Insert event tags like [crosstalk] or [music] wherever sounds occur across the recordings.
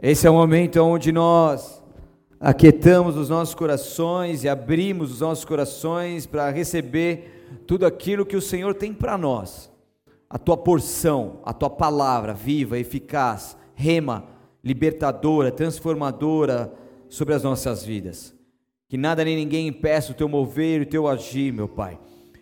Esse é o momento onde nós aquietamos os nossos corações e abrimos os nossos corações para receber tudo aquilo que o Senhor tem para nós. A tua porção, a tua palavra viva, eficaz, rema, libertadora, transformadora sobre as nossas vidas. Que nada nem ninguém impeça o teu mover e o teu agir, meu Pai.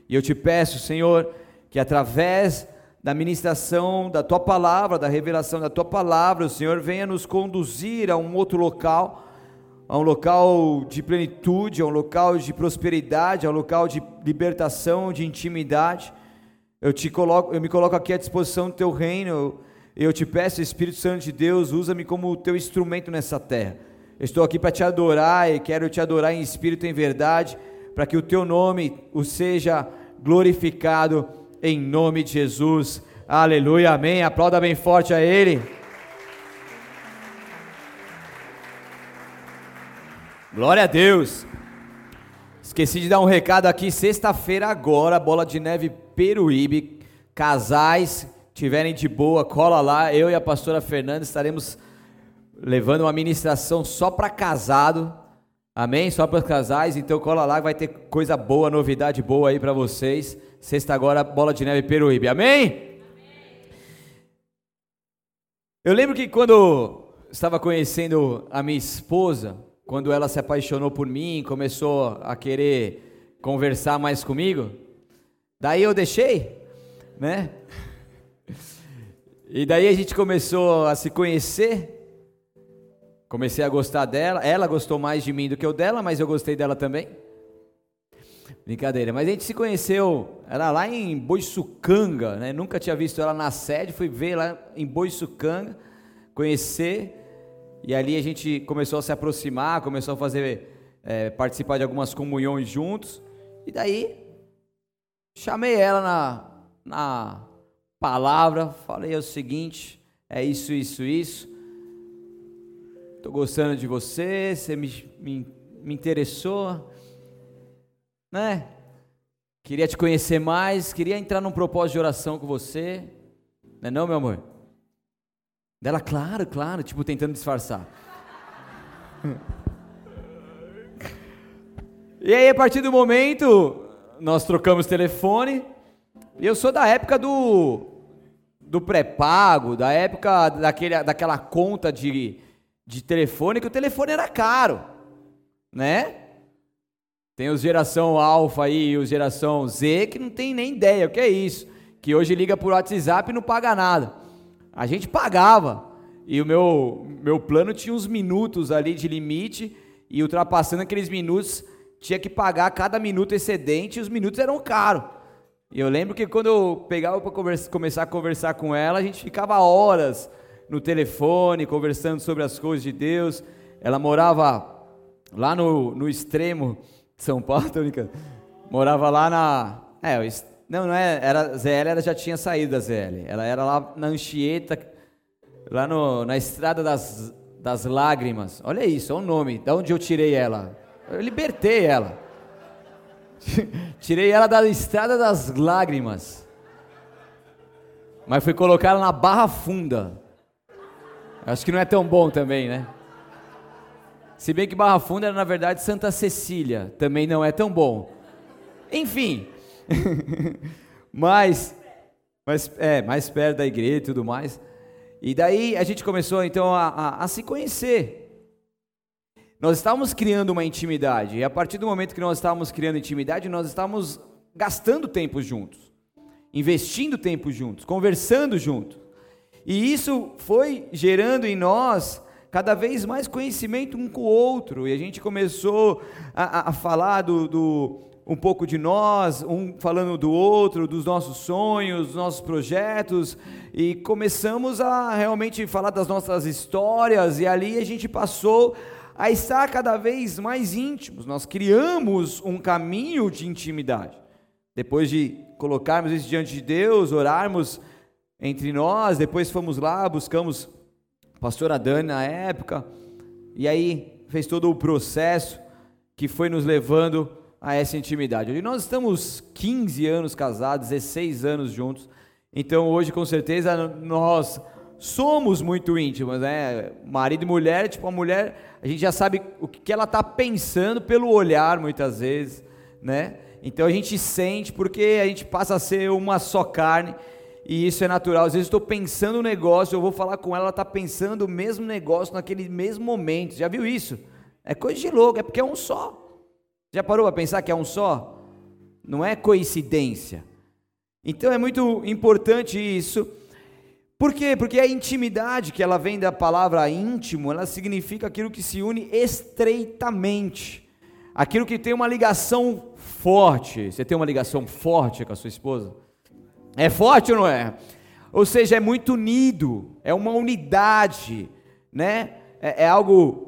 E eu te peço, Senhor, que através da ministração da tua palavra, da revelação da tua palavra, o Senhor venha nos conduzir a um outro local, a um local de plenitude, a um local de prosperidade, a um local de libertação, de intimidade. Eu te coloco, eu me coloco aqui à disposição do teu reino. Eu te peço, Espírito Santo de Deus, usa-me como o teu instrumento nessa terra. Eu estou aqui para te adorar e quero te adorar em espírito e em verdade, para que o teu nome o seja glorificado em nome de Jesus. Aleluia, amém. Aplauda bem forte a Ele. Glória a Deus. Esqueci de dar um recado aqui. Sexta-feira agora, bola de neve Peruíbe. Casais tiverem de boa, cola lá. Eu e a pastora Fernanda estaremos levando uma ministração só para casado. Amém? Só para casais. Então cola lá, vai ter coisa boa, novidade boa aí para vocês. Sexta agora, bola de neve Peruíbe. Amém? Eu lembro que quando estava conhecendo a minha esposa, quando ela se apaixonou por mim, começou a querer conversar mais comigo, daí eu deixei, né? E daí a gente começou a se conhecer, comecei a gostar dela, ela gostou mais de mim do que eu dela, mas eu gostei dela também. Brincadeira, mas a gente se conheceu, era lá em Boiçucanga, né? Nunca tinha visto ela na sede, fui ver lá em Boiçucanga, conhecer, e ali a gente começou a se aproximar, começou a fazer, é, participar de algumas comunhões juntos, e daí chamei ela na, na palavra, falei o seguinte, é isso, isso, isso, estou gostando de você, você me, me, me interessou, né? Queria te conhecer mais, queria entrar num propósito de oração com você. Não é não, meu amor? Dela, claro, claro, tipo tentando disfarçar. e aí, a partir do momento, nós trocamos telefone. E eu sou da época do do pré-pago, da época daquele, daquela conta de, de telefone, que o telefone era caro, né? Tem os geração alfa aí e os geração Z que não tem nem ideia o que é isso. Que hoje liga por WhatsApp e não paga nada. A gente pagava. E o meu, meu plano tinha uns minutos ali de limite. E ultrapassando aqueles minutos, tinha que pagar cada minuto excedente. E os minutos eram caros. E eu lembro que quando eu pegava para começar a conversar com ela, a gente ficava horas no telefone, conversando sobre as coisas de Deus. Ela morava lá no, no extremo são Paulo. [laughs] Morava lá na. É, não, não é. Era, ZL ela já tinha saído da ZL. Ela era lá na Anchieta, lá no, na Estrada das, das Lágrimas. Olha isso, olha o nome. Da onde eu tirei ela? Eu libertei ela. [laughs] tirei ela da Estrada das Lágrimas. Mas fui colocar ela na Barra Funda. Acho que não é tão bom também, né? Se bem que Barra Funda era na verdade Santa Cecília, também não é tão bom. Enfim, [laughs] mas, mas é mais perto da igreja e tudo mais. E daí a gente começou então a, a, a se conhecer. Nós estávamos criando uma intimidade, e a partir do momento que nós estávamos criando intimidade, nós estávamos gastando tempo juntos, investindo tempo juntos, conversando juntos. E isso foi gerando em nós cada vez mais conhecimento um com o outro, e a gente começou a, a falar do, do, um pouco de nós, um falando do outro, dos nossos sonhos, dos nossos projetos, e começamos a realmente falar das nossas histórias, e ali a gente passou a estar cada vez mais íntimos, nós criamos um caminho de intimidade. Depois de colocarmos isso diante de Deus, orarmos entre nós, depois fomos lá, buscamos pastora Dani na época, e aí fez todo o processo que foi nos levando a essa intimidade. E nós estamos 15 anos casados, 16 anos juntos, então hoje com certeza nós somos muito íntimos, né? Marido e mulher, tipo, a mulher, a gente já sabe o que ela está pensando pelo olhar, muitas vezes, né? Então a gente sente, porque a gente passa a ser uma só carne, e isso é natural. Às vezes estou pensando um negócio, eu vou falar com ela, ela está pensando o mesmo negócio naquele mesmo momento. Já viu isso? É coisa de louco, é porque é um só. Já parou para pensar que é um só? Não é coincidência. Então é muito importante isso. Por quê? Porque a intimidade, que ela vem da palavra íntimo, ela significa aquilo que se une estreitamente. Aquilo que tem uma ligação forte. Você tem uma ligação forte com a sua esposa? É forte ou não é? Ou seja, é muito unido, é uma unidade, né? É, é algo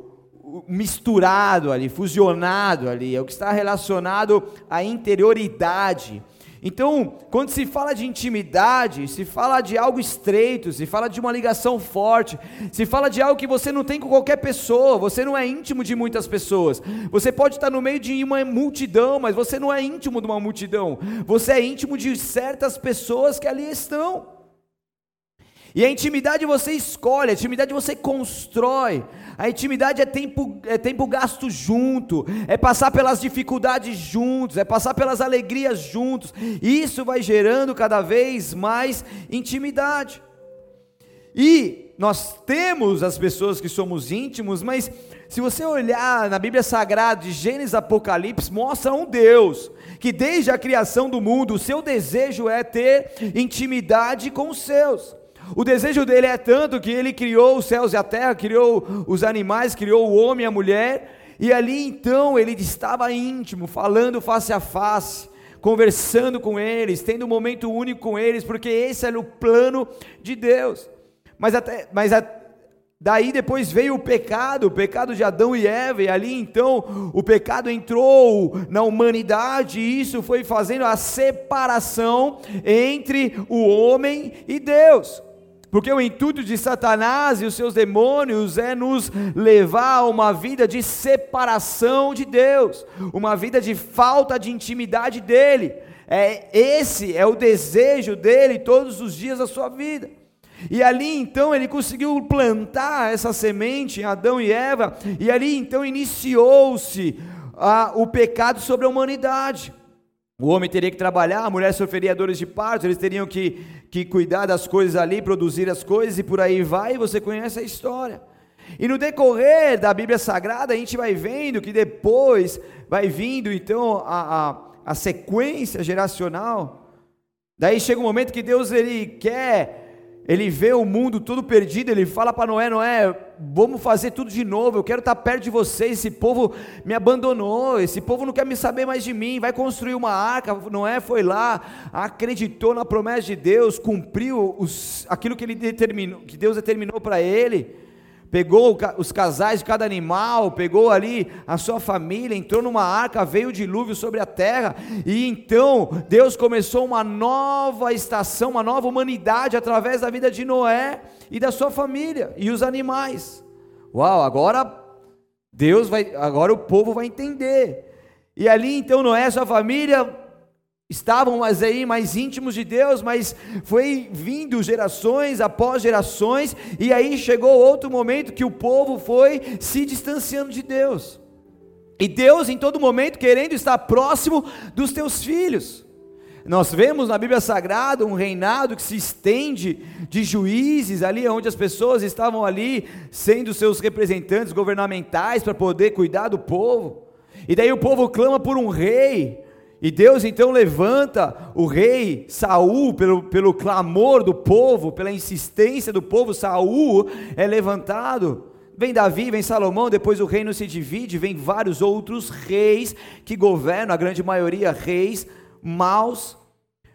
misturado ali, fusionado ali, é o que está relacionado à interioridade. Então, quando se fala de intimidade, se fala de algo estreito, se fala de uma ligação forte, se fala de algo que você não tem com qualquer pessoa, você não é íntimo de muitas pessoas. Você pode estar no meio de uma multidão, mas você não é íntimo de uma multidão. Você é íntimo de certas pessoas que ali estão. E a intimidade você escolhe, a intimidade você constrói. A intimidade é tempo, é tempo gasto junto, é passar pelas dificuldades juntos, é passar pelas alegrias juntos. Isso vai gerando cada vez mais intimidade. E nós temos as pessoas que somos íntimos, mas se você olhar na Bíblia Sagrada, de Gênesis Apocalipse, mostra um Deus que desde a criação do mundo, o seu desejo é ter intimidade com os seus. O desejo dele é tanto que ele criou os céus e a terra, criou os animais, criou o homem e a mulher, e ali então ele estava íntimo, falando face a face, conversando com eles, tendo um momento único com eles, porque esse era o plano de Deus. Mas até, mas a, daí depois veio o pecado, o pecado de Adão e Eva, e ali então o pecado entrou na humanidade, e isso foi fazendo a separação entre o homem e Deus. Porque o intuito de Satanás e os seus demônios é nos levar a uma vida de separação de Deus, uma vida de falta de intimidade dele. É esse é o desejo dele todos os dias da sua vida. E ali então ele conseguiu plantar essa semente em Adão e Eva, e ali então iniciou-se o pecado sobre a humanidade. O homem teria que trabalhar, a mulher sofreria dores de parto, eles teriam que, que cuidar das coisas ali, produzir as coisas e por aí vai, você conhece a história. E no decorrer da Bíblia Sagrada, a gente vai vendo que depois vai vindo então a, a, a sequência geracional. Daí chega um momento que Deus ele quer ele vê o mundo todo perdido, ele fala para Noé: Noé, vamos fazer tudo de novo, eu quero estar perto de vocês. Esse povo me abandonou, esse povo não quer me saber mais de mim. Vai construir uma arca. Noé foi lá, acreditou na promessa de Deus, cumpriu os, aquilo que, ele determinou, que Deus determinou para ele pegou os casais de cada animal, pegou ali a sua família, entrou numa arca, veio o dilúvio sobre a terra, e então Deus começou uma nova estação, uma nova humanidade através da vida de Noé e da sua família e os animais. Uau, agora Deus vai, agora o povo vai entender. E ali então Noé e sua família estavam mas aí mais íntimos de Deus, mas foi vindo gerações após gerações, e aí chegou outro momento que o povo foi se distanciando de Deus. E Deus em todo momento querendo estar próximo dos teus filhos. Nós vemos na Bíblia Sagrada um reinado que se estende de juízes ali onde as pessoas estavam ali sendo seus representantes governamentais para poder cuidar do povo. E daí o povo clama por um rei, e Deus então levanta o rei Saul pelo, pelo clamor do povo, pela insistência do povo, Saul é levantado. Vem Davi, vem Salomão, depois o reino se divide, vem vários outros reis que governam, a grande maioria reis maus.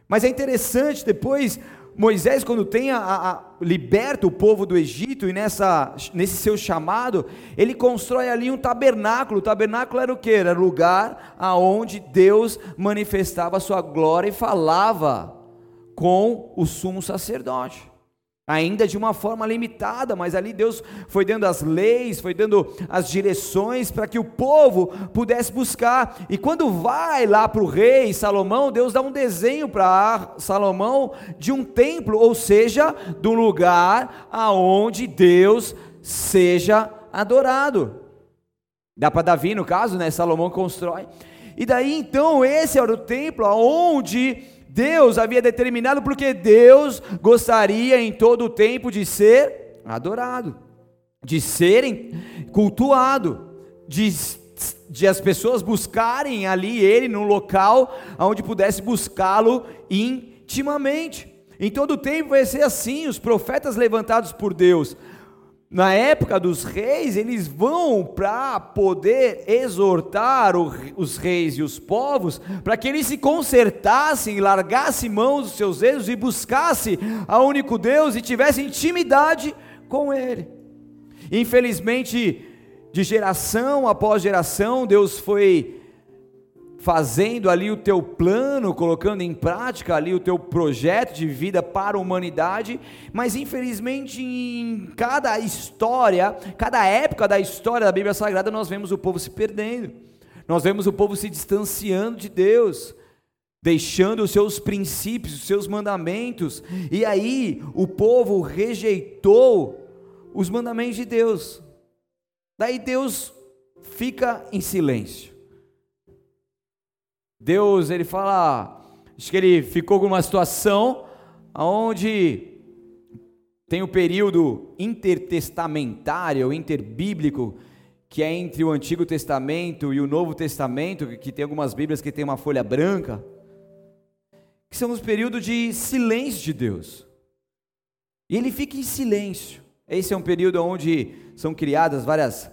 Mas é interessante, depois Moisés, quando tem a, a, liberta o povo do Egito e nessa, nesse seu chamado, ele constrói ali um tabernáculo. O tabernáculo era o que? Era lugar aonde Deus manifestava a sua glória e falava com o sumo sacerdote. Ainda de uma forma limitada, mas ali Deus foi dando as leis, foi dando as direções para que o povo pudesse buscar. E quando vai lá para o rei Salomão, Deus dá um desenho para Salomão de um templo, ou seja, do lugar aonde Deus seja adorado. Dá para Davi, no caso, né? Salomão constrói. E daí então esse era o templo aonde Deus havia determinado, porque Deus gostaria em todo o tempo de ser adorado, de serem cultuado, de, de as pessoas buscarem ali Ele no local onde pudesse buscá-lo intimamente. Em todo o tempo vai ser assim, os profetas levantados por Deus na época dos reis, eles vão para poder exortar os reis e os povos para que eles se consertassem, largassem mãos dos seus erros e buscassem a único Deus e tivessem intimidade com Ele. Infelizmente, de geração após geração, Deus foi fazendo ali o teu plano, colocando em prática ali o teu projeto de vida para a humanidade, mas infelizmente em cada história, cada época da história da Bíblia Sagrada, nós vemos o povo se perdendo. Nós vemos o povo se distanciando de Deus, deixando os seus princípios, os seus mandamentos, e aí o povo rejeitou os mandamentos de Deus. Daí Deus fica em silêncio. Deus, ele fala, acho que ele ficou com uma situação onde tem o período intertestamentário, interbíblico, que é entre o Antigo Testamento e o Novo Testamento, que tem algumas Bíblias que tem uma folha branca, que são os períodos de silêncio de Deus. E ele fica em silêncio. Esse é um período onde são criadas várias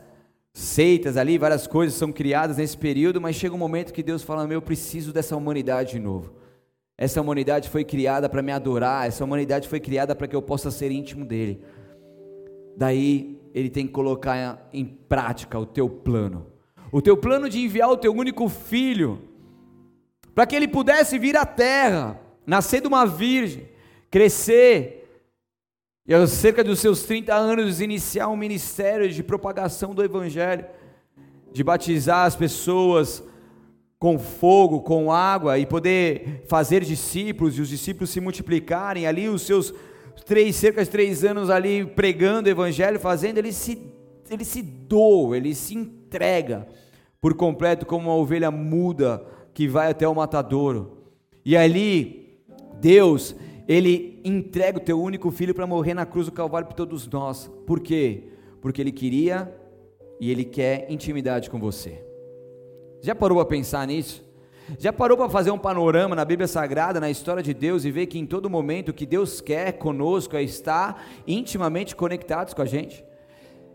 seitas ali, várias coisas são criadas nesse período, mas chega um momento que Deus fala: Meu, eu preciso dessa humanidade de novo. Essa humanidade foi criada para me adorar, essa humanidade foi criada para que eu possa ser íntimo dele. Daí ele tem que colocar em prática o teu plano. O teu plano de enviar o teu único filho, para que ele pudesse vir à terra, nascer de uma virgem, crescer, e aos cerca dos seus 30 anos iniciar um ministério de propagação do Evangelho, de batizar as pessoas com fogo, com água e poder fazer discípulos e os discípulos se multiplicarem ali os seus três, cerca de três anos ali pregando o Evangelho, fazendo, ele se, ele se doa, ele se entrega por completo como uma ovelha muda que vai até o matadouro. E ali, Deus, ele entrega o teu único filho para morrer na cruz do Calvário por todos nós. Por quê? Porque ele queria e ele quer intimidade com você. Já parou para pensar nisso? Já parou para fazer um panorama na Bíblia Sagrada, na história de Deus e ver que em todo momento o que Deus quer conosco é estar intimamente conectados com a gente?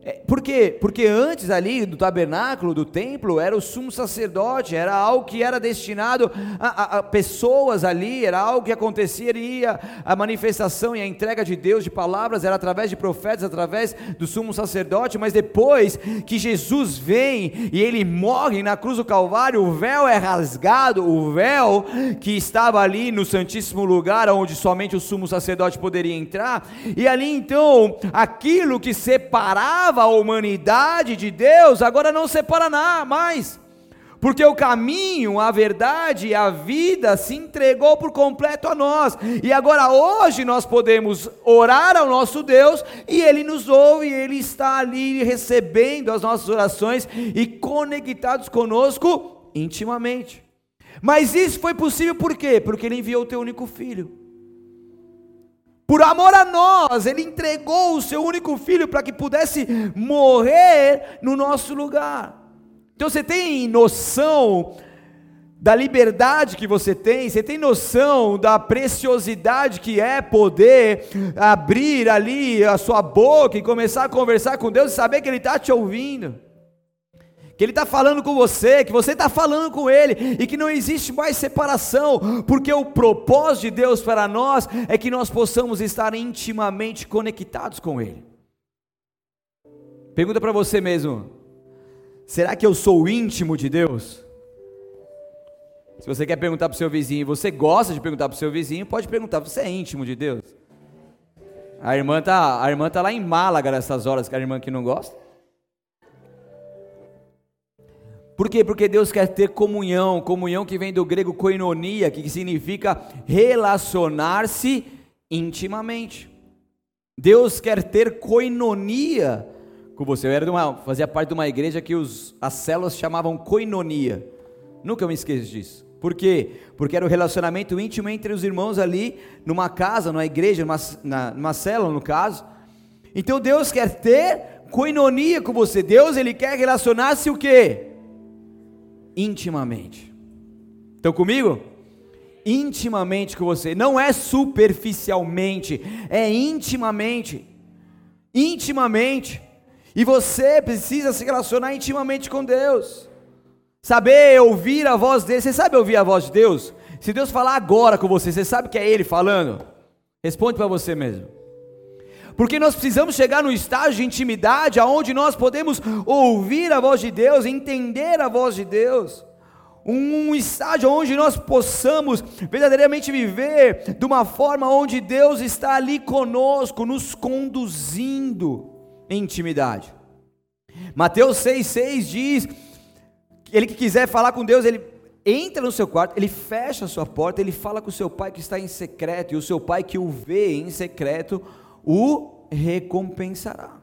É, por quê? Porque antes ali do tabernáculo, do templo, era o sumo sacerdote, era algo que era destinado a, a, a pessoas ali, era algo que aconteceria, a manifestação e a entrega de Deus de palavras era através de profetas, através do sumo sacerdote, mas depois que Jesus vem e ele morre na cruz do Calvário, o véu é rasgado, o véu que estava ali no Santíssimo Lugar, onde somente o sumo sacerdote poderia entrar, e ali então aquilo que separava separava a humanidade de Deus, agora não separa nada mais. Porque o caminho, a verdade e a vida se entregou por completo a nós. E agora hoje nós podemos orar ao nosso Deus e ele nos ouve, ele está ali recebendo as nossas orações e conectados conosco intimamente. Mas isso foi possível por quê? Porque ele enviou o teu único filho. Por amor a nós, Ele entregou o seu único filho para que pudesse morrer no nosso lugar. Então você tem noção da liberdade que você tem, você tem noção da preciosidade que é poder abrir ali a sua boca e começar a conversar com Deus e saber que Ele está te ouvindo que Ele está falando com você, que você está falando com Ele, e que não existe mais separação, porque o propósito de Deus para nós é que nós possamos estar intimamente conectados com Ele. Pergunta para você mesmo: será que eu sou íntimo de Deus? Se você quer perguntar para o seu vizinho, você gosta de perguntar para o seu vizinho, pode perguntar: você é íntimo de Deus? A irmã tá, a irmã tá lá em Málaga nessas horas, que a irmã que não gosta. Por quê? Porque Deus quer ter comunhão, comunhão que vem do grego koinonia, que significa relacionar-se intimamente. Deus quer ter koinonia com você. Eu era uma, fazia parte de uma igreja que os, as células chamavam koinonia. Nunca me esqueço disso. Por quê? Porque era o um relacionamento íntimo entre os irmãos ali, numa casa, numa igreja, numa, na, numa célula no caso. Então Deus quer ter koinonia com você. Deus ele quer relacionar-se o quê? Intimamente. Estão comigo? Intimamente com você, não é superficialmente, é intimamente. Intimamente. E você precisa se relacionar intimamente com Deus. Saber ouvir a voz dele. Você sabe ouvir a voz de Deus? Se Deus falar agora com você, você sabe que é Ele falando? Responde para você mesmo. Porque nós precisamos chegar no estágio de intimidade aonde nós podemos ouvir a voz de Deus, entender a voz de Deus. Um estágio onde nós possamos verdadeiramente viver de uma forma onde Deus está ali conosco, nos conduzindo em intimidade. Mateus 6,6 diz: ele que quiser falar com Deus, ele entra no seu quarto, ele fecha a sua porta, ele fala com o seu pai que está em secreto, e o seu pai que o vê em secreto o recompensará.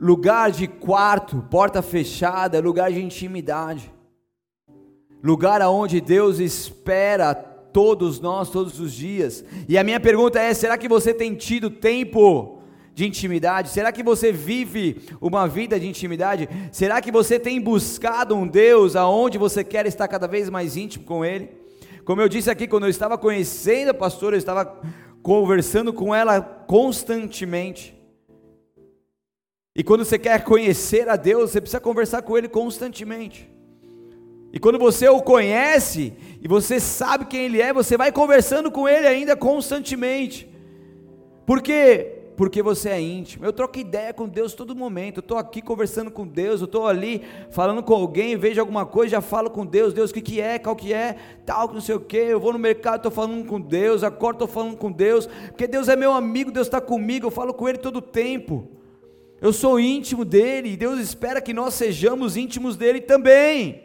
Lugar de quarto, porta fechada, lugar de intimidade. Lugar aonde Deus espera todos nós todos os dias. E a minha pergunta é: será que você tem tido tempo de intimidade? Será que você vive uma vida de intimidade? Será que você tem buscado um Deus aonde você quer estar cada vez mais íntimo com ele? Como eu disse aqui, quando eu estava conhecendo a pastora, eu estava conversando com ela constantemente. E quando você quer conhecer a Deus, você precisa conversar com Ele constantemente. E quando você o conhece e você sabe quem Ele é, você vai conversando com Ele ainda constantemente. Por quê? Porque você é íntimo. Eu troco ideia com Deus todo momento. Eu estou aqui conversando com Deus, eu estou ali falando com alguém, vejo alguma coisa, já falo com Deus. Deus, o que, que é, qual que é, tal, não sei o que. Eu vou no mercado, estou falando com Deus, acordo, estou falando com Deus, porque Deus é meu amigo, Deus está comigo, eu falo com Ele todo o tempo. Eu sou íntimo dele, e Deus espera que nós sejamos íntimos dele também.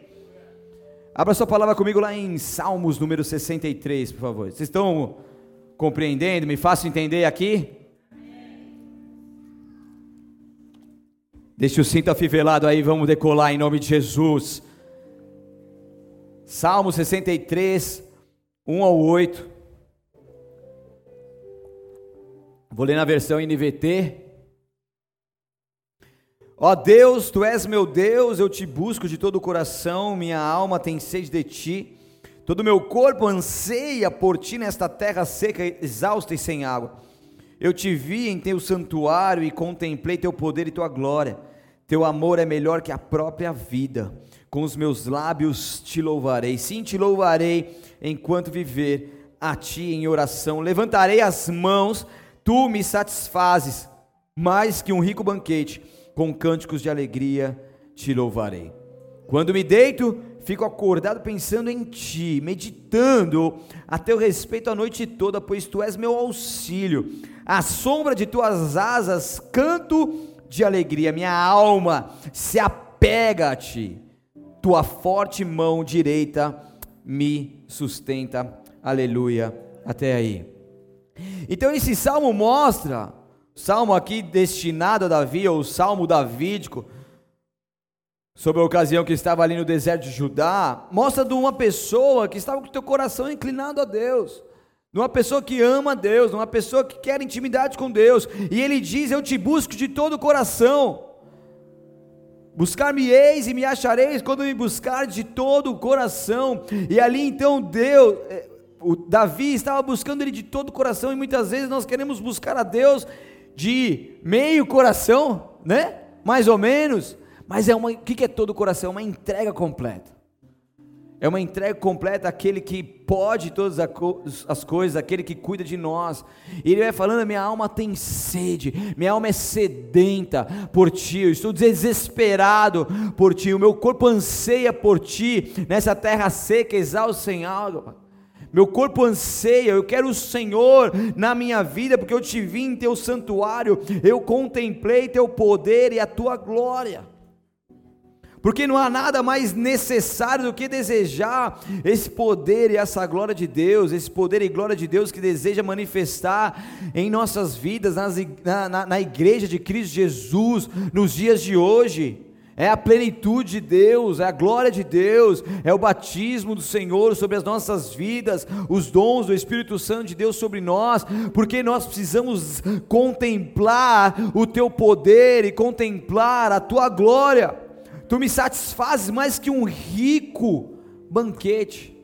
Abra sua palavra comigo lá em Salmos número 63, por favor. Vocês estão compreendendo? Me façam entender aqui? Deixa o cinto afivelado aí, vamos decolar em nome de Jesus. Salmo 63, 1 ao 8. Vou ler na versão NVT. Ó Deus, tu és meu Deus, eu te busco de todo o coração, minha alma tem sede de ti. Todo meu corpo anseia por ti nesta terra seca, exausta e sem água. Eu te vi em teu santuário e contemplei teu poder e tua glória. Teu amor é melhor que a própria vida. Com os meus lábios te louvarei. Sim, te louvarei enquanto viver a ti em oração. Levantarei as mãos, tu me satisfazes mais que um rico banquete. Com cânticos de alegria te louvarei. Quando me deito, fico acordado pensando em ti, meditando a teu respeito a noite toda, pois tu és meu auxílio. À sombra de tuas asas canto de alegria, minha alma se apega a ti, tua forte mão direita me sustenta, aleluia, até aí. Então esse salmo mostra, salmo aqui destinado a Davi, ou salmo davídico, sobre a ocasião que estava ali no deserto de Judá, mostra de uma pessoa que estava com o teu coração inclinado a Deus, de uma pessoa que ama Deus, de uma pessoa que quer intimidade com Deus, e ele diz: Eu te busco de todo o coração. Buscar-me-eis e me achareis quando me buscar de todo o coração. E ali então Deus, eh, o Davi estava buscando ele de todo o coração, e muitas vezes nós queremos buscar a Deus de meio coração, né? Mais ou menos. Mas é uma, o que é todo o coração? Uma entrega completa. É uma entrega completa àquele que pode todas as coisas, aquele que cuida de nós. E ele vai falando: minha alma tem sede, minha alma é sedenta por ti, eu estou desesperado por ti, o meu corpo anseia por ti, nessa terra seca, exausta sem água. Meu corpo anseia, eu quero o Senhor na minha vida, porque eu te vi em teu santuário, eu contemplei teu poder e a tua glória porque não há nada mais necessário do que desejar esse poder e essa glória de Deus, esse poder e glória de Deus que deseja manifestar em nossas vidas, nas, na, na, na igreja de Cristo Jesus, nos dias de hoje. É a plenitude de Deus, é a glória de Deus, é o batismo do Senhor sobre as nossas vidas, os dons do Espírito Santo de Deus sobre nós, porque nós precisamos contemplar o teu poder e contemplar a tua glória. Tu me satisfazes mais que um rico banquete.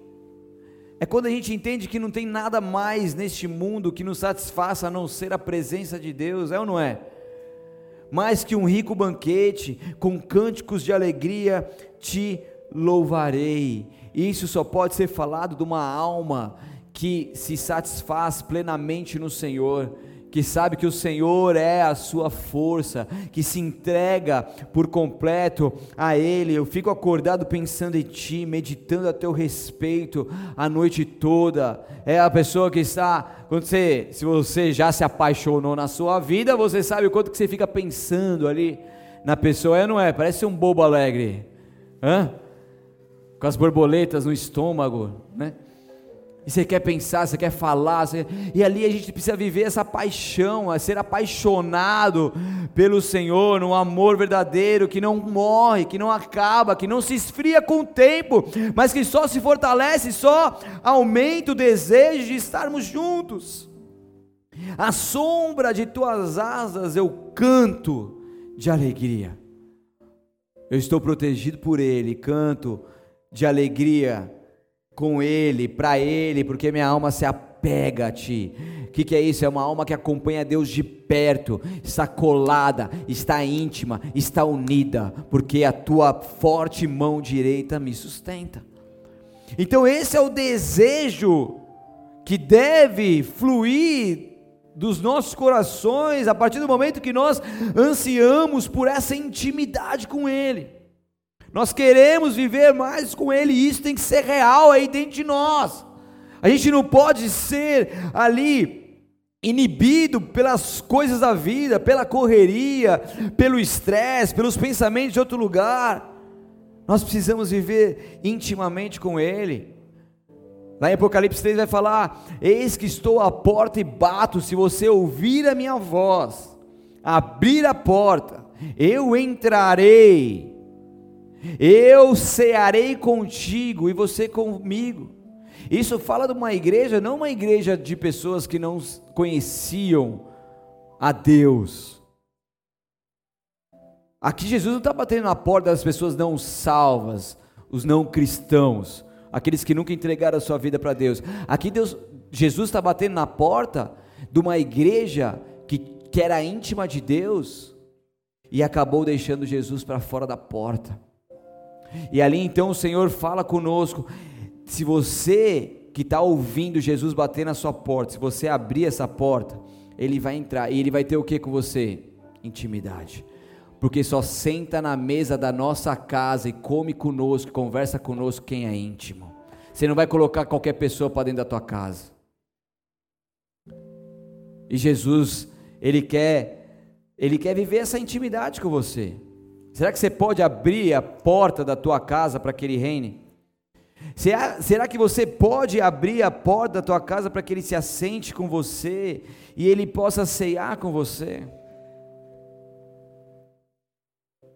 É quando a gente entende que não tem nada mais neste mundo que nos satisfaça a não ser a presença de Deus, é ou não é? Mais que um rico banquete, com cânticos de alegria te louvarei. Isso só pode ser falado de uma alma que se satisfaz plenamente no Senhor que sabe que o Senhor é a sua força, que se entrega por completo a Ele. Eu fico acordado pensando em Ti, meditando a Teu respeito a noite toda. É a pessoa que está, quando você, se você já se apaixonou na sua vida, você sabe o quanto que você fica pensando ali na pessoa, é não é? Parece um bobo alegre, hã? Com as borboletas no estômago, né? E você quer pensar, você quer falar, você... e ali a gente precisa viver essa paixão, a ser apaixonado pelo Senhor, num amor verdadeiro que não morre, que não acaba, que não se esfria com o tempo, mas que só se fortalece, só aumenta o desejo de estarmos juntos. A sombra de tuas asas eu canto de alegria. Eu estou protegido por Ele, canto de alegria com Ele, para Ele, porque minha alma se apega a Ti. O que, que, é isso? É uma alma que acompanha Deus de perto, está colada, está íntima, está unida, porque a Tua forte mão direita me sustenta. Então, esse é o desejo que deve fluir dos nossos corações a partir do momento que nós ansiamos por essa intimidade com Ele. Nós queremos viver mais com Ele e isso tem que ser real aí dentro de nós. A gente não pode ser ali inibido pelas coisas da vida, pela correria, pelo estresse, pelos pensamentos de outro lugar. Nós precisamos viver intimamente com Ele. Lá em Apocalipse 3 vai falar: Eis que estou à porta e bato, se você ouvir a minha voz, abrir a porta, eu entrarei eu cearei contigo e você comigo. Isso fala de uma igreja, não uma igreja de pessoas que não conheciam a Deus. Aqui Jesus não está batendo na porta das pessoas não salvas, os não cristãos, aqueles que nunca entregaram a sua vida para Deus. Aqui Deus, Jesus está batendo na porta de uma igreja que, que era íntima de Deus e acabou deixando Jesus para fora da porta. E ali então o Senhor fala conosco. Se você que está ouvindo Jesus bater na sua porta, se você abrir essa porta, ele vai entrar e ele vai ter o que com você? Intimidade. Porque só senta na mesa da nossa casa e come conosco, conversa conosco quem é íntimo. Você não vai colocar qualquer pessoa para dentro da tua casa. E Jesus, ele quer, ele quer viver essa intimidade com você. Será que você pode abrir a porta da tua casa para que ele reine? Será que você pode abrir a porta da tua casa para que ele se assente com você e ele possa ceiar com você?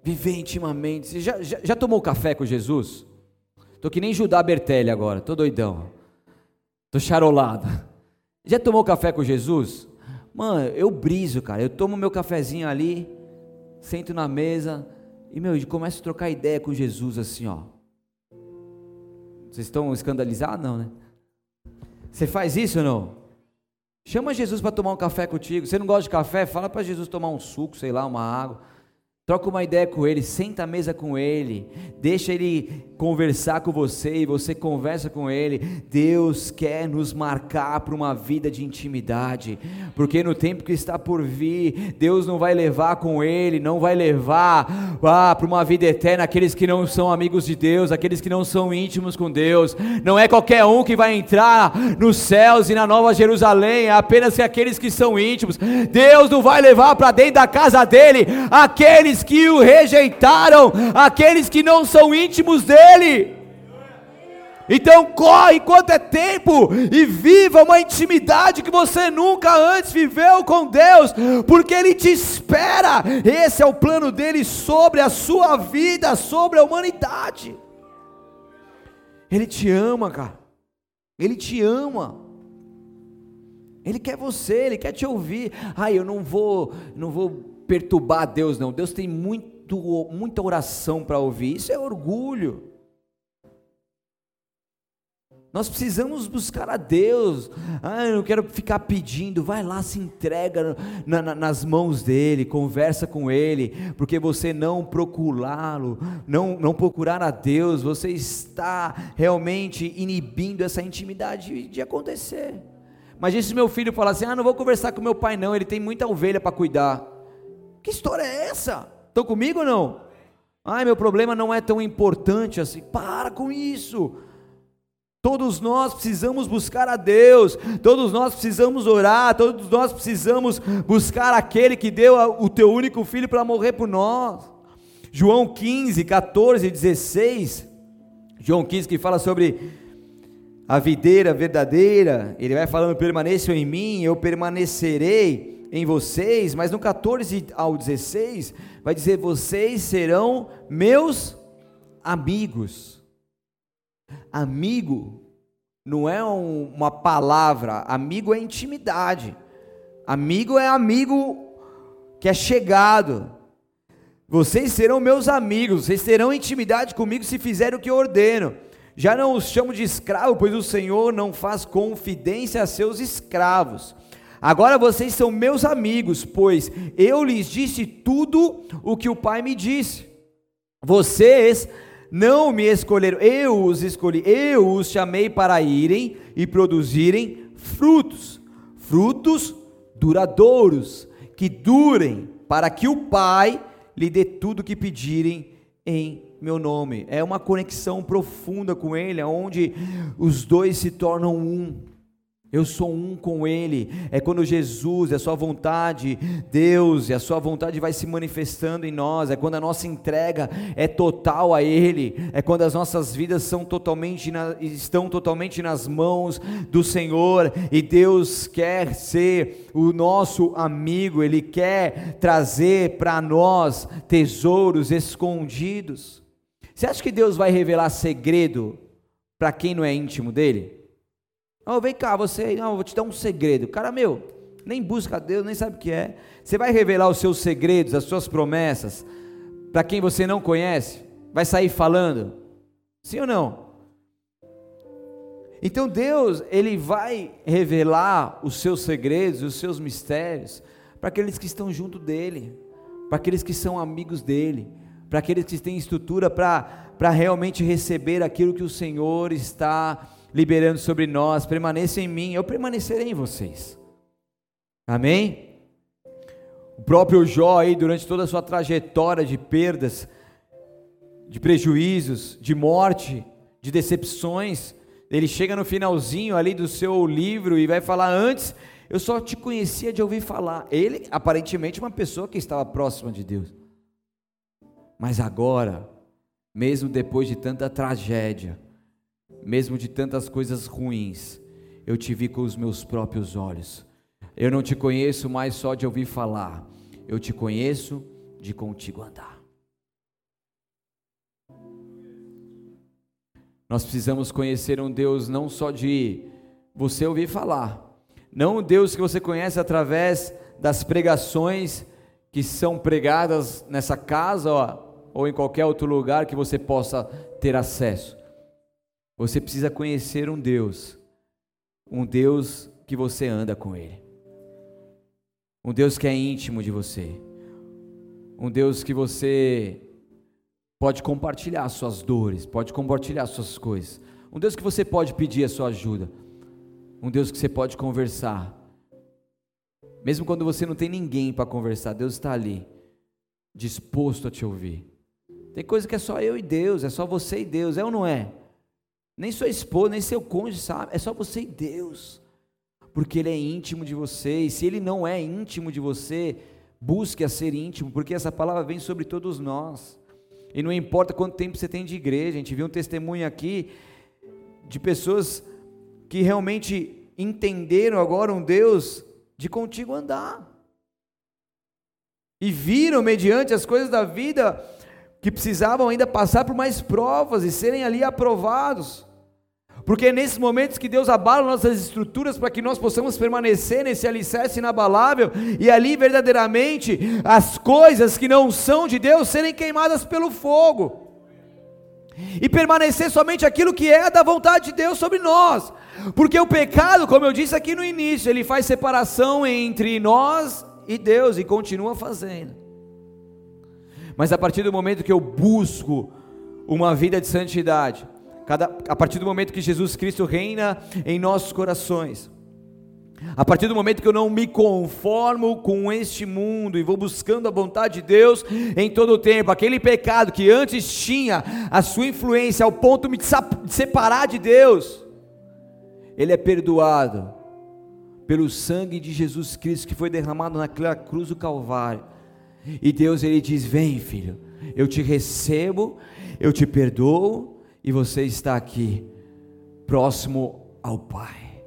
Viver intimamente. Você já, já, já tomou café com Jesus? Estou que nem Judá Bertelli agora, estou doidão. Estou charolado. Já tomou café com Jesus? Mano, eu briso, cara. Eu tomo meu cafezinho ali, sento na mesa, e, meu, começa a trocar ideia com Jesus assim, ó. Vocês estão escandalizados? Não, né? Você faz isso ou não? Chama Jesus para tomar um café contigo. Você não gosta de café? Fala para Jesus tomar um suco, sei lá, uma água. Troca uma ideia com ele, senta à mesa com ele, deixa ele conversar com você e você conversa com ele. Deus quer nos marcar para uma vida de intimidade, porque no tempo que está por vir, Deus não vai levar com ele, não vai levar ah, para uma vida eterna aqueles que não são amigos de Deus, aqueles que não são íntimos com Deus. Não é qualquer um que vai entrar nos céus e na Nova Jerusalém, é apenas aqueles que são íntimos. Deus não vai levar para dentro da casa dele aqueles aqueles que o rejeitaram, aqueles que não são íntimos dele. Então corre enquanto é tempo e viva uma intimidade que você nunca antes viveu com Deus, porque Ele te espera. Esse é o plano dele sobre a sua vida, sobre a humanidade. Ele te ama, cara. Ele te ama. Ele quer você, ele quer te ouvir. Ai, eu não vou, não vou perturbar Deus, não. Deus tem muito, muita oração para ouvir. Isso é orgulho. Nós precisamos buscar a Deus. Ah, eu não quero ficar pedindo. Vai lá, se entrega na, na, nas mãos dele, conversa com ele, porque você não procurá-lo, não, não procurar a Deus, você está realmente inibindo essa intimidade de, acontecer. Mas se meu filho falar assim: Ah, não vou conversar com meu pai, não, ele tem muita ovelha para cuidar. Que história é essa? Estão comigo ou não? Ai, meu problema não é tão importante assim. Para com isso. Todos nós precisamos buscar a Deus, todos nós precisamos orar, todos nós precisamos buscar aquele que deu o teu único filho para morrer por nós. João 15, 14 e 16. João 15 que fala sobre a videira verdadeira, ele vai falando: permaneçam em mim, eu permanecerei em vocês, mas no 14 ao 16 vai dizer: vocês serão meus amigos. Amigo não é um, uma palavra, amigo é intimidade. Amigo é amigo que é chegado. Vocês serão meus amigos, vocês terão intimidade comigo se fizerem o que eu ordeno. Já não os chamo de escravo, pois o Senhor não faz confidência a seus escravos. Agora vocês são meus amigos, pois eu lhes disse tudo o que o Pai me disse. Vocês não me escolheram, eu os escolhi, eu os chamei para irem e produzirem frutos, frutos duradouros, que durem, para que o Pai lhe dê tudo o que pedirem em meu nome. É uma conexão profunda com Ele, onde os dois se tornam um. Eu sou um com Ele. É quando Jesus, a Sua vontade, Deus e a Sua vontade vai se manifestando em nós. É quando a nossa entrega é total a Ele. É quando as nossas vidas são totalmente na, estão totalmente nas mãos do Senhor. E Deus quer ser o nosso amigo. Ele quer trazer para nós tesouros escondidos. Você acha que Deus vai revelar segredo para quem não é íntimo dele? Oh, vem cá, você, não, vou te dar um segredo. Cara, meu, nem busca Deus, nem sabe o que é. Você vai revelar os seus segredos, as suas promessas, para quem você não conhece? Vai sair falando? Sim ou não? Então Deus, Ele vai revelar os seus segredos, os seus mistérios, para aqueles que estão junto dEle, para aqueles que são amigos dEle, para aqueles que têm estrutura para realmente receber aquilo que o Senhor está liberando sobre nós. Permaneça em mim, eu permanecerei em vocês. Amém? O próprio Jó aí, durante toda a sua trajetória de perdas, de prejuízos, de morte, de decepções, ele chega no finalzinho ali do seu livro e vai falar antes, eu só te conhecia de ouvir falar. Ele, aparentemente, uma pessoa que estava próxima de Deus. Mas agora, mesmo depois de tanta tragédia, mesmo de tantas coisas ruins, eu te vi com os meus próprios olhos. Eu não te conheço mais só de ouvir falar, eu te conheço de contigo andar. Nós precisamos conhecer um Deus não só de você ouvir falar, não um Deus que você conhece através das pregações que são pregadas nessa casa ó, ou em qualquer outro lugar que você possa ter acesso você precisa conhecer um Deus, um Deus que você anda com Ele, um Deus que é íntimo de você, Um Deus que você pode compartilhar suas dores, pode compartilhar suas coisas. Um Deus que você pode pedir a sua ajuda. Um Deus que você pode conversar. Mesmo quando você não tem ninguém para conversar, Deus está ali, disposto a te ouvir. Tem coisa que é só eu e Deus, é só você e Deus, é ou não é? Nem sua esposa, nem seu cônjuge sabe, é só você e Deus. Porque Ele é íntimo de você, e se Ele não é íntimo de você, busque a ser íntimo, porque essa palavra vem sobre todos nós. E não importa quanto tempo você tem de igreja, a gente viu um testemunho aqui de pessoas que realmente entenderam agora um Deus de contigo andar. E viram, mediante as coisas da vida, que precisavam ainda passar por mais provas e serem ali aprovados. Porque é nesses momentos que Deus abala nossas estruturas para que nós possamos permanecer nesse alicerce inabalável e ali verdadeiramente as coisas que não são de Deus serem queimadas pelo fogo. E permanecer somente aquilo que é da vontade de Deus sobre nós. Porque o pecado, como eu disse aqui no início, ele faz separação entre nós e Deus e continua fazendo. Mas a partir do momento que eu busco uma vida de santidade, Cada, a partir do momento que Jesus Cristo reina em nossos corações, a partir do momento que eu não me conformo com este mundo e vou buscando a vontade de Deus em todo o tempo, aquele pecado que antes tinha a sua influência ao ponto de me separar de Deus, ele é perdoado pelo sangue de Jesus Cristo que foi derramado naquela cruz do Calvário. E Deus ele diz: "Vem, filho, eu te recebo, eu te perdoo, e você está aqui, próximo ao Pai,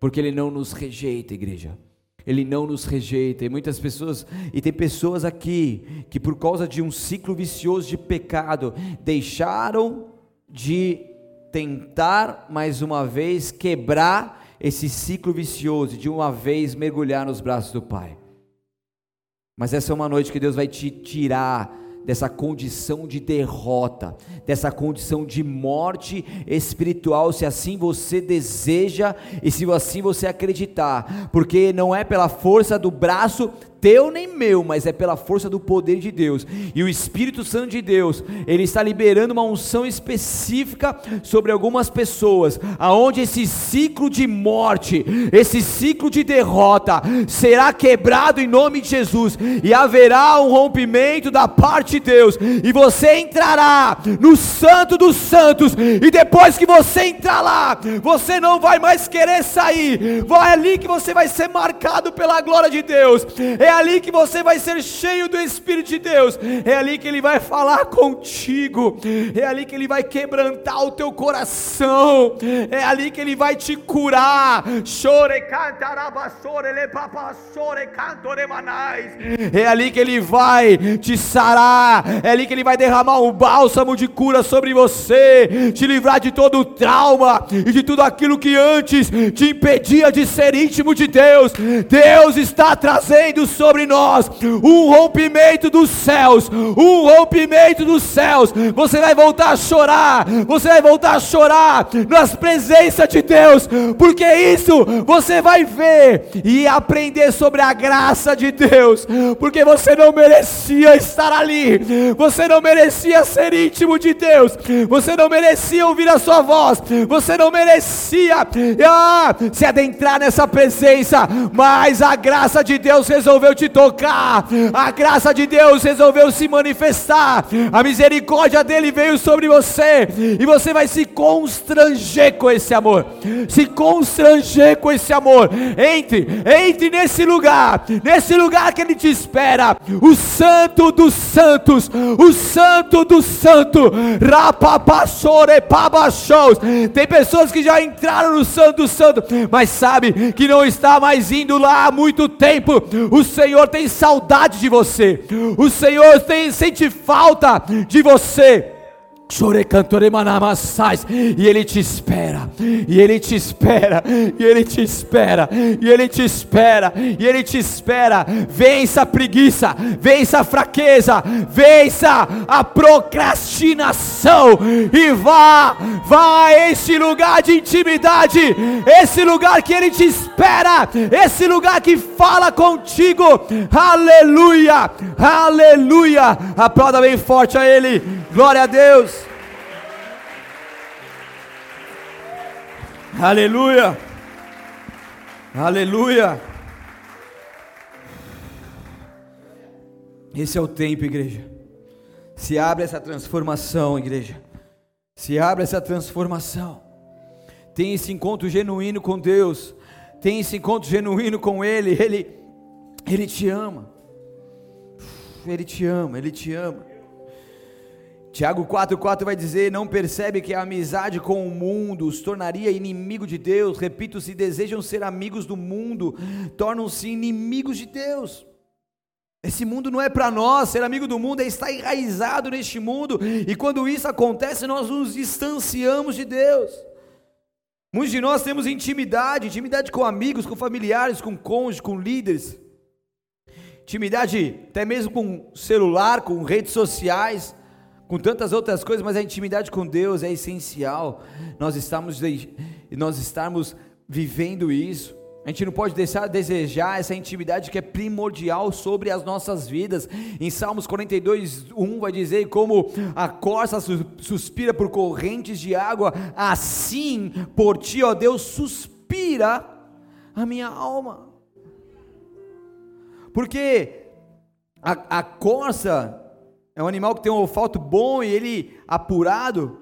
porque Ele não nos rejeita, igreja. Ele não nos rejeita, e muitas pessoas, e tem pessoas aqui que por causa de um ciclo vicioso de pecado, deixaram de tentar mais uma vez quebrar esse ciclo vicioso, de uma vez mergulhar nos braços do Pai. Mas essa é uma noite que Deus vai te tirar dessa condição de derrota, dessa condição de morte espiritual, se assim você deseja e se assim você acreditar, porque não é pela força do braço teu nem meu, mas é pela força do poder de Deus. E o Espírito Santo de Deus, ele está liberando uma unção específica sobre algumas pessoas, aonde esse ciclo de morte, esse ciclo de derrota será quebrado em nome de Jesus e haverá um rompimento da parte de Deus. E você entrará no santo dos santos e depois que você entrar lá, você não vai mais querer sair. Vai ali que você vai ser marcado pela glória de Deus. É ali que você vai ser cheio do Espírito de Deus, é ali que Ele vai falar contigo, é ali que Ele vai quebrantar o teu coração, é ali que Ele vai te curar. É ali que Ele vai te sarar, é ali que Ele vai derramar um bálsamo de cura sobre você, te livrar de todo o trauma e de tudo aquilo que antes te impedia de ser íntimo de Deus. Deus está trazendo sobre nós um rompimento dos céus, um rompimento dos céus. Você vai voltar a chorar, você vai voltar a chorar nas presenças de Deus, porque isso você vai ver e aprender sobre a graça de Deus, porque você não merecia estar ali, você não merecia ser íntimo de Deus, você não merecia ouvir a sua voz, você não merecia ah, se adentrar nessa presença, mas a graça de Deus resolveu resolveu te tocar, a graça de Deus resolveu se manifestar, a misericórdia dele veio sobre você, e você vai se constranger com esse amor, se constranger com esse amor. Entre, entre nesse lugar, nesse lugar que ele te espera, o Santo dos Santos, o Santo do Santo, tem pessoas que já entraram no Santo Santo, mas sabe que não está mais indo lá há muito tempo. O Senhor tem saudade de você, o Senhor tem, sente falta de você. E Ele te espera, e Ele te espera, e Ele te espera, e Ele te espera, e Ele te espera. Vença a preguiça, vença a fraqueza, vença a procrastinação e vá, vá a esse lugar de intimidade, esse lugar que Ele te espera, esse lugar que fala contigo. Aleluia, aleluia. Aplauda bem forte a Ele, glória a Deus. Aleluia! Aleluia! Esse é o tempo, igreja. Se abre essa transformação, igreja. Se abre essa transformação. Tem esse encontro genuíno com Deus. Tem esse encontro genuíno com Ele. Ele, Ele te ama. Ele te ama, Ele te ama. Tiago 4,4 vai dizer: Não percebe que a amizade com o mundo os tornaria inimigo de Deus? Repito, se desejam ser amigos do mundo, tornam-se inimigos de Deus. Esse mundo não é para nós, ser amigo do mundo é estar enraizado neste mundo, e quando isso acontece, nós nos distanciamos de Deus. Muitos de nós temos intimidade, intimidade com amigos, com familiares, com cônjuges, com líderes, intimidade até mesmo com celular, com redes sociais com tantas outras coisas, mas a intimidade com Deus é essencial. Nós estamos, nós estamos vivendo isso. A gente não pode deixar de desejar essa intimidade que é primordial sobre as nossas vidas. Em Salmos 42, 1 vai dizer: Como a corça suspira por correntes de água, assim por ti, ó Deus, suspira a minha alma. Porque a, a corça é um animal que tem um olfato bom e ele apurado,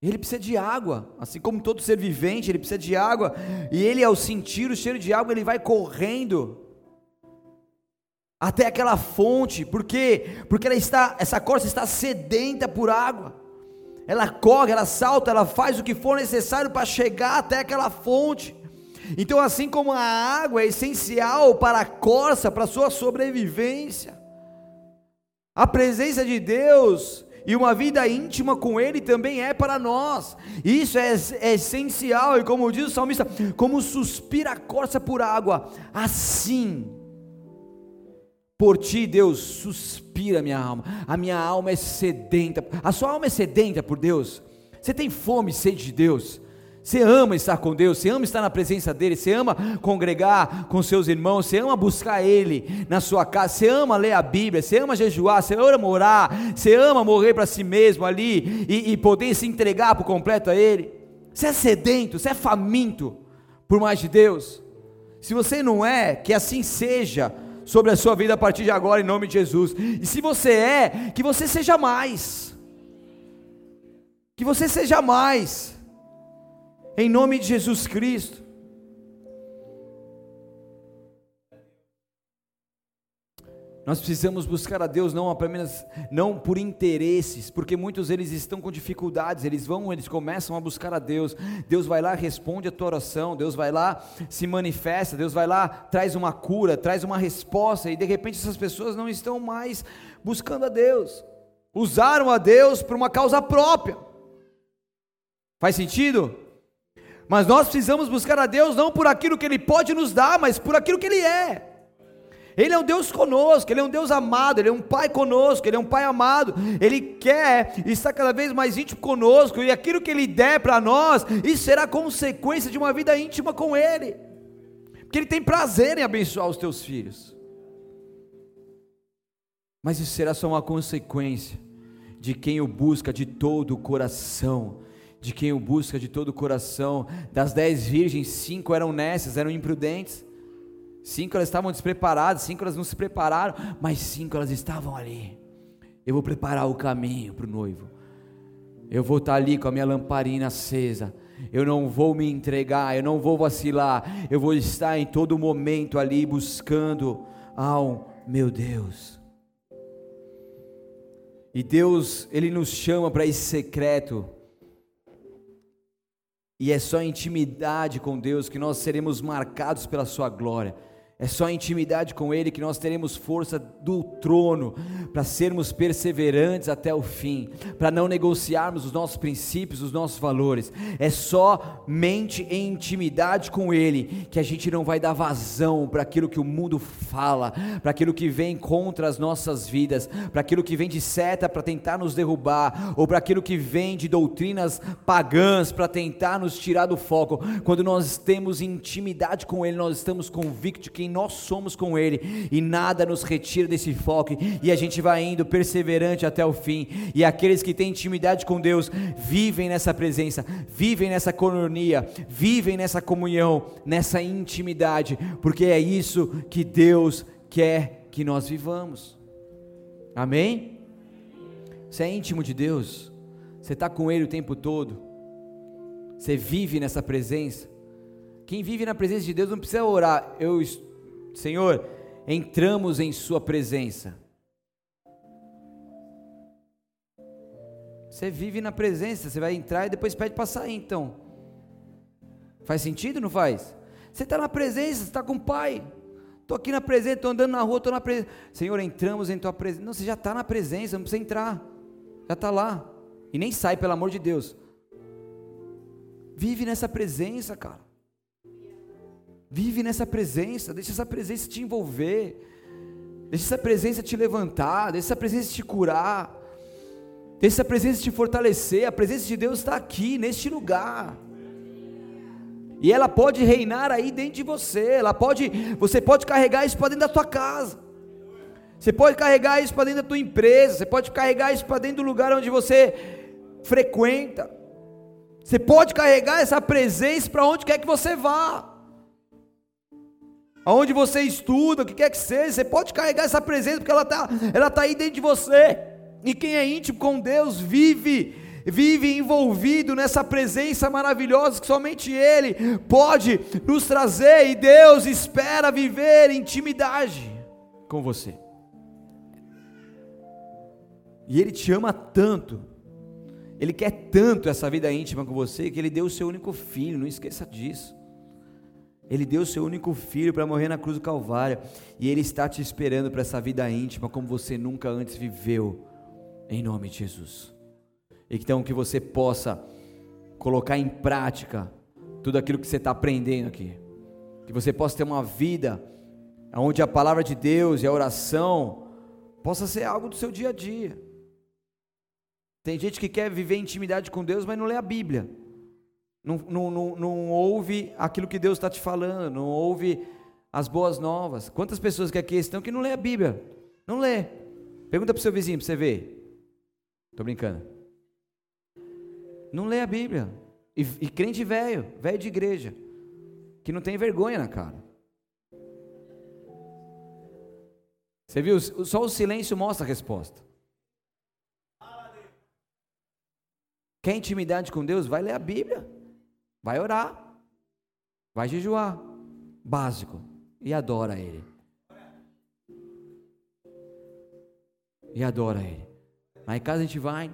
ele precisa de água, assim como todo ser vivente, ele precisa de água, e ele ao sentir o cheiro de água, ele vai correndo até aquela fonte, por quê? Porque ela está, essa corça está sedenta por água. Ela corre, ela salta, ela faz o que for necessário para chegar até aquela fonte. Então, assim como a água é essencial para a corça, para a sua sobrevivência, a presença de Deus e uma vida íntima com Ele também é para nós. Isso é, é, essencial, e como diz o salmista, como suspira a corça por água, assim por ti, Deus, suspira minha alma. A minha alma é sedenta. A sua alma é sedenta por Deus. Você tem fome e sede de Deus. Você ama estar com Deus, você ama estar na presença dEle, você ama congregar com seus irmãos, você ama buscar Ele na sua casa, você ama ler a Bíblia, você ama jejuar, você ama orar, você ama morrer para si mesmo ali e, e poder se entregar por completo a Ele. Você é sedento, você é faminto por mais de Deus. Se você não é, que assim seja sobre a sua vida a partir de agora, em nome de Jesus. E se você é, que você seja mais. Que você seja mais em nome de Jesus Cristo. Nós precisamos buscar a Deus não apenas não por interesses, porque muitos deles estão com dificuldades, eles vão, eles começam a buscar a Deus. Deus vai lá, responde a tua oração, Deus vai lá, se manifesta, Deus vai lá, traz uma cura, traz uma resposta e de repente essas pessoas não estão mais buscando a Deus. Usaram a Deus por uma causa própria. Faz sentido? Mas nós precisamos buscar a Deus não por aquilo que Ele pode nos dar, mas por aquilo que Ele é. Ele é um Deus conosco, Ele é um Deus amado, Ele é um Pai conosco, Ele é um Pai amado, Ele quer estar cada vez mais íntimo conosco, e aquilo que Ele der para nós, isso será consequência de uma vida íntima com Ele, porque Ele tem prazer em abençoar os teus filhos, mas isso será só uma consequência de quem o busca de todo o coração, de quem o busca de todo o coração. Das dez virgens, cinco eram nessas, eram imprudentes. Cinco elas estavam despreparadas, cinco elas não se prepararam, mas cinco elas estavam ali. Eu vou preparar o caminho para o noivo. Eu vou estar ali com a minha lamparina acesa. Eu não vou me entregar, eu não vou vacilar. Eu vou estar em todo momento ali buscando ao meu Deus. E Deus, Ele nos chama para esse secreto e é só intimidade com Deus que nós seremos marcados pela Sua glória. É só intimidade com Ele que nós teremos força do trono para sermos perseverantes até o fim, para não negociarmos os nossos princípios, os nossos valores. É só mente em intimidade com Ele que a gente não vai dar vazão para aquilo que o mundo fala, para aquilo que vem contra as nossas vidas, para aquilo que vem de seta para tentar nos derrubar, ou para aquilo que vem de doutrinas pagãs para tentar nos tirar do foco. Quando nós temos intimidade com Ele, nós estamos convictos que quem nós somos com Ele, e nada nos retira desse foco, e a gente vai indo perseverante até o fim. E aqueles que têm intimidade com Deus vivem nessa presença, vivem nessa coronia, vivem nessa comunhão, nessa intimidade, porque é isso que Deus quer que nós vivamos. Amém? Você é íntimo de Deus, você está com Ele o tempo todo, você vive nessa presença. Quem vive na presença de Deus não precisa orar, eu Senhor, entramos em Sua presença. Você vive na presença, você vai entrar e depois pede para sair, então. Faz sentido, não faz? Você está na presença, você está com o Pai. Estou aqui na presença, estou andando na rua, estou na presença. Senhor, entramos em Tua presença. Não, você já está na presença, não precisa entrar. Já está lá. E nem sai, pelo amor de Deus. Vive nessa presença, cara. Vive nessa presença, deixa essa presença te envolver, deixa essa presença te levantar, deixa essa presença te curar, deixa essa presença te fortalecer. A presença de Deus está aqui, neste lugar. E ela pode reinar aí dentro de você. Ela pode, você pode carregar isso para dentro da tua casa. Você pode carregar isso para dentro da tua empresa. Você pode carregar isso para dentro do lugar onde você frequenta. Você pode carregar essa presença para onde quer que você vá aonde você estuda, o que quer que seja, você pode carregar essa presença, porque ela está ela tá aí dentro de você. E quem é íntimo com Deus vive, vive envolvido nessa presença maravilhosa que somente Ele pode nos trazer, e Deus espera viver intimidade com você. E Ele te ama tanto, Ele quer tanto essa vida íntima com você, que Ele deu o seu único filho, não esqueça disso. Ele deu o seu único filho para morrer na cruz do Calvário. E Ele está te esperando para essa vida íntima como você nunca antes viveu. Em nome de Jesus. Então que você possa colocar em prática tudo aquilo que você está aprendendo aqui. Que você possa ter uma vida onde a palavra de Deus e a oração possa ser algo do seu dia a dia. Tem gente que quer viver intimidade com Deus, mas não lê a Bíblia não, não, não, não ouve aquilo que Deus está te falando, não ouve as boas novas. Quantas pessoas que aqui estão que não lê a Bíblia? Não lê. Pergunta para o seu vizinho para você ver. Estou brincando. Não lê a Bíblia. E, e crente velho, velho de igreja, que não tem vergonha na cara. Você viu? Só o silêncio mostra a resposta. Quer intimidade com Deus? Vai ler a Bíblia. Vai orar. Vai jejuar. Básico. E adora Ele. E adora Ele. Aí em casa a gente vai.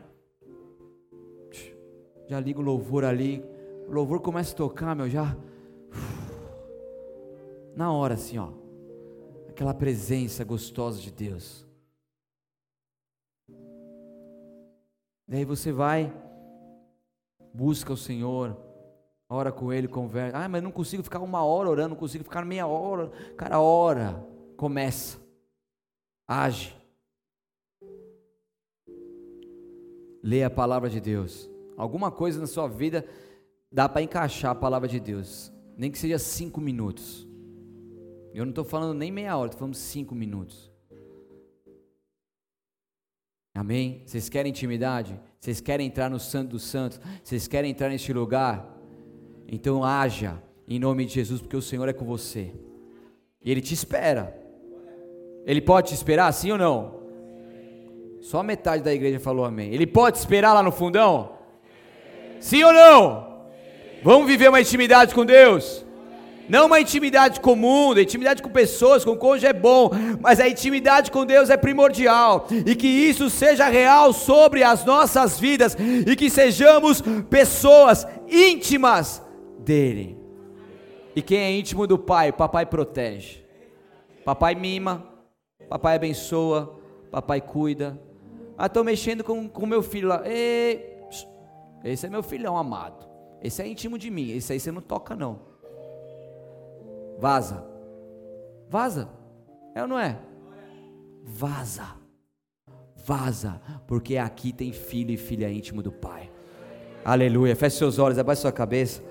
Já liga o louvor ali. O louvor começa a tocar, meu, já. Na hora assim, ó. Aquela presença gostosa de Deus. Daí você vai, busca o Senhor ora com ele, conversa. Ah, mas não consigo ficar uma hora orando, não consigo ficar meia hora. Cara, ora, começa, age. Lê a palavra de Deus. Alguma coisa na sua vida dá para encaixar a palavra de Deus, nem que seja cinco minutos. Eu não estou falando nem meia hora, estou falando cinco minutos. Amém? Vocês querem intimidade? Vocês querem entrar no Santo dos Santos? Vocês querem entrar neste lugar? Então haja em nome de Jesus, porque o Senhor é com você. E Ele te espera. Ele pode te esperar, sim ou não? Só metade da igreja falou amém. Ele pode esperar lá no fundão? Sim ou não? Vamos viver uma intimidade com Deus? Não uma intimidade comum, a intimidade com pessoas, com cônjuge é bom, mas a intimidade com Deus é primordial, e que isso seja real sobre as nossas vidas, e que sejamos pessoas íntimas dele. E quem é íntimo do pai, papai protege. Papai mima, papai abençoa, papai cuida. Ah, estou mexendo com o meu filho lá. Esse é meu filhão amado. Esse é íntimo de mim. Esse aí você não toca, não. Vaza. Vaza. É ou não é? Vaza. Vaza. Porque aqui tem filho e filha íntimo do Pai. Aleluia. Feche seus olhos, abaixe sua cabeça.